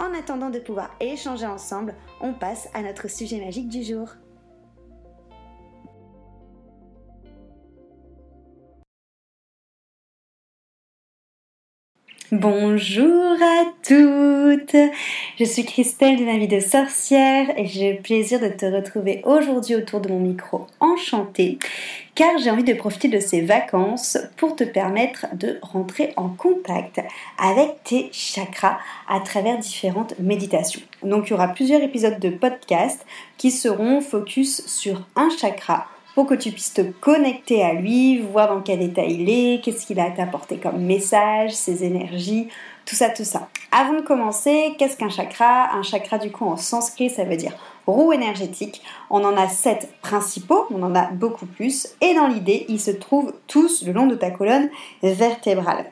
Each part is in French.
En attendant de pouvoir échanger ensemble, on passe à notre sujet magique du jour. Bonjour à toutes Je suis Christelle de ma vie de sorcière et j'ai le plaisir de te retrouver aujourd'hui autour de mon micro enchanté car j'ai envie de profiter de ces vacances pour te permettre de rentrer en contact avec tes chakras à travers différentes méditations. Donc il y aura plusieurs épisodes de podcast qui seront focus sur un chakra pour que tu puisses te connecter à lui, voir dans quel état il est, qu'est-ce qu'il a à t'apporter comme message, ses énergies, tout ça, tout ça. Avant de commencer, qu'est-ce qu'un chakra? Un chakra, du coup, en sanskrit, ça veut dire roue énergétique. On en a sept principaux, on en a beaucoup plus, et dans l'idée, ils se trouvent tous le long de ta colonne vertébrale.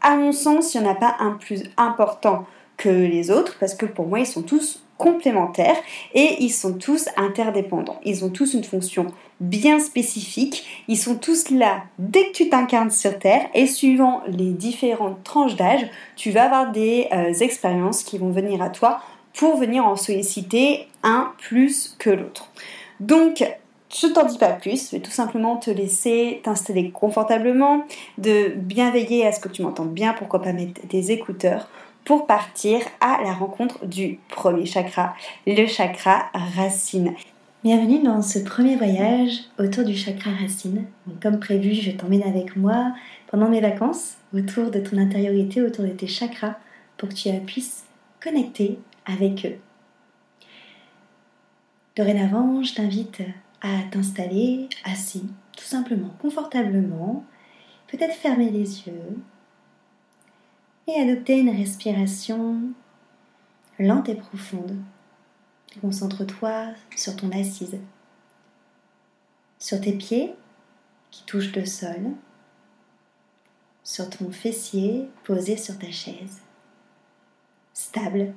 À mon sens, il n'y en a pas un plus important que les autres, parce que pour moi, ils sont tous complémentaires et ils sont tous interdépendants. Ils ont tous une fonction bien spécifique. Ils sont tous là dès que tu t'incarnes sur Terre et suivant les différentes tranches d'âge, tu vas avoir des euh, expériences qui vont venir à toi pour venir en solliciter un plus que l'autre. Donc, je t'en dis pas plus, je vais tout simplement te laisser t'installer confortablement, de bien veiller à ce que tu m'entends bien, pourquoi pas mettre des écouteurs pour partir à la rencontre du premier chakra, le chakra racine. Bienvenue dans ce premier voyage autour du chakra racine. comme prévu, je t'emmène avec moi pendant mes vacances autour de ton intériorité, autour de tes chakras, pour que tu puisses connecter avec eux. Dorénavant, je t'invite à t'installer assis, tout simplement, confortablement, peut-être fermer les yeux, et adopter une respiration lente et profonde. Concentre-toi sur ton assise, sur tes pieds qui touchent le sol, sur ton fessier posé sur ta chaise, stable,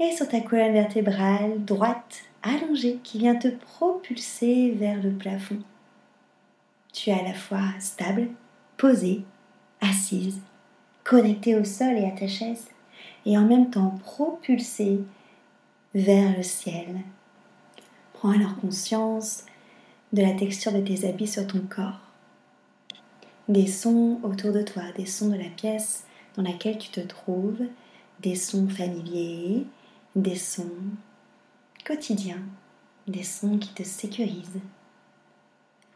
et sur ta colonne vertébrale droite, allongée, qui vient te propulser vers le plafond. Tu es à la fois stable, posée, assise, connecté au sol et à ta chaise, et en même temps propulsé vers le ciel. Prends alors conscience de la texture de tes habits sur ton corps, des sons autour de toi, des sons de la pièce dans laquelle tu te trouves, des sons familiers, des sons quotidiens, des sons qui te sécurisent.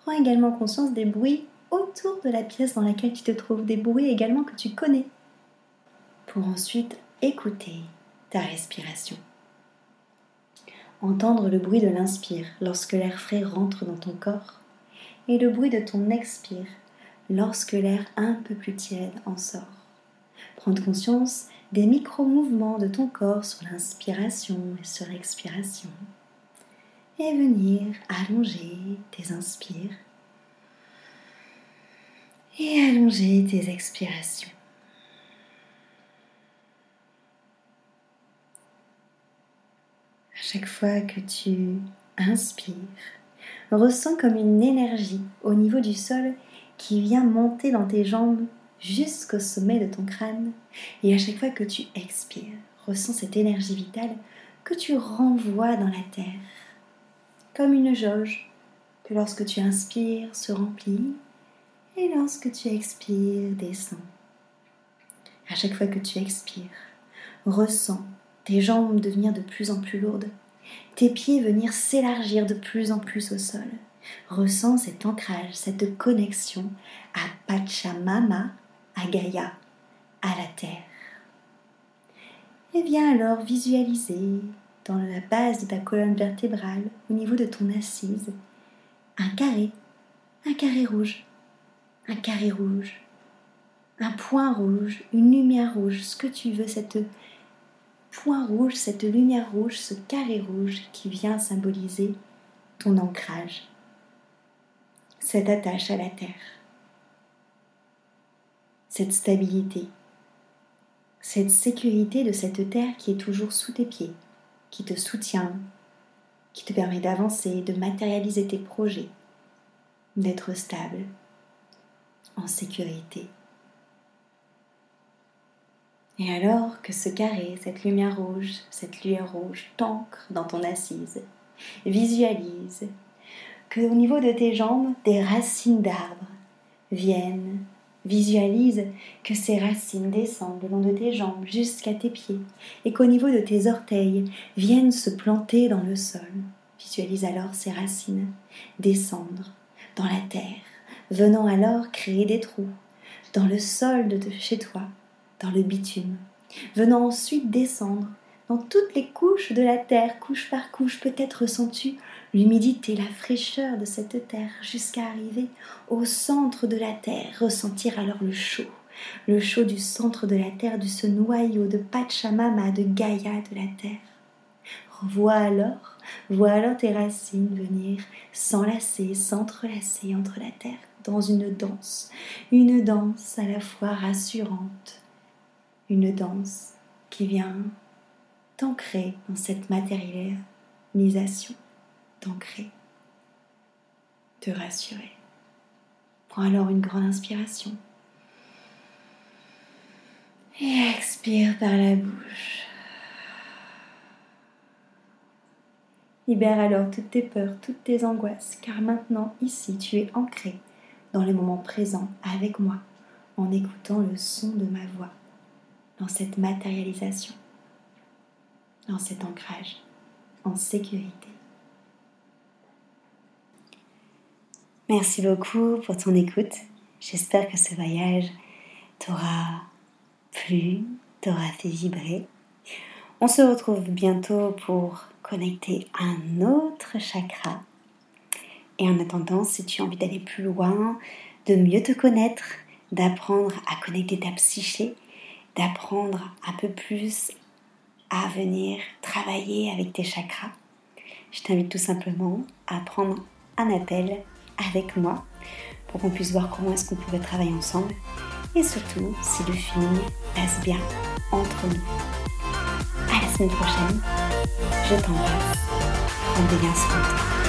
Prends également conscience des bruits autour de la pièce dans laquelle tu te trouves, des bruits également que tu connais, pour ensuite écouter ta respiration. Entendre le bruit de l'inspire lorsque l'air frais rentre dans ton corps et le bruit de ton expire lorsque l'air un peu plus tiède en sort. Prendre conscience des micro-mouvements de ton corps sur l'inspiration et sur l'expiration. Et venir allonger tes inspires et allonger tes expirations. À chaque fois que tu inspires, ressens comme une énergie au niveau du sol qui vient monter dans tes jambes jusqu'au sommet de ton crâne. Et à chaque fois que tu expires, ressens cette énergie vitale que tu renvoies dans la terre, comme une jauge que lorsque tu inspires se remplit et lorsque tu expires descend. À chaque fois que tu expires, ressens tes jambes devenir de plus en plus lourdes, tes pieds venir s'élargir de plus en plus au sol. Ressens cet ancrage, cette connexion à Pachamama, à Gaïa, à la terre. Et viens alors visualiser dans la base de ta colonne vertébrale, au niveau de ton assise, un carré, un carré rouge, un carré rouge, un point rouge, une lumière rouge, ce que tu veux, cette point rouge, cette lumière rouge, ce carré rouge qui vient symboliser ton ancrage, cette attache à la terre, cette stabilité, cette sécurité de cette terre qui est toujours sous tes pieds, qui te soutient, qui te permet d'avancer, de matérialiser tes projets, d'être stable, en sécurité. Et alors que ce carré, cette lumière rouge, cette lueur rouge t'ancre dans ton assise, visualise que au niveau de tes jambes, des racines d'arbres viennent. Visualise que ces racines descendent le long de tes jambes jusqu'à tes pieds et qu'au niveau de tes orteils viennent se planter dans le sol. Visualise alors ces racines descendre dans la terre, venant alors créer des trous dans le sol de chez toi dans le bitume, venant ensuite descendre dans toutes les couches de la terre, couche par couche, peut-être ressens-tu l'humidité, la fraîcheur de cette terre, jusqu'à arriver au centre de la terre, ressentir alors le chaud, le chaud du centre de la terre, de ce noyau de Pachamama, de Gaïa de la terre. Vois alors, vois alors tes racines venir s'enlacer, s'entrelacer entre la terre dans une danse, une danse à la fois rassurante, une danse qui vient t'ancrer dans cette matérialisation, t'ancrer, te rassurer. Prends alors une grande inspiration et expire par la bouche. Libère alors toutes tes peurs, toutes tes angoisses, car maintenant, ici, tu es ancré dans le moment présent avec moi en écoutant le son de ma voix dans cette matérialisation, dans cet ancrage en sécurité. Merci beaucoup pour ton écoute. J'espère que ce voyage t'aura plu, t'aura fait vibrer. On se retrouve bientôt pour connecter un autre chakra. Et en attendant, si tu as envie d'aller plus loin, de mieux te connaître, d'apprendre à connecter ta psyché, d'apprendre un peu plus à venir travailler avec tes chakras, je t'invite tout simplement à prendre un appel avec moi pour qu'on puisse voir comment est-ce qu'on pourrait travailler ensemble et surtout si le feeling passe bien entre nous. À la semaine prochaine, je t'embrasse. Prends bien soin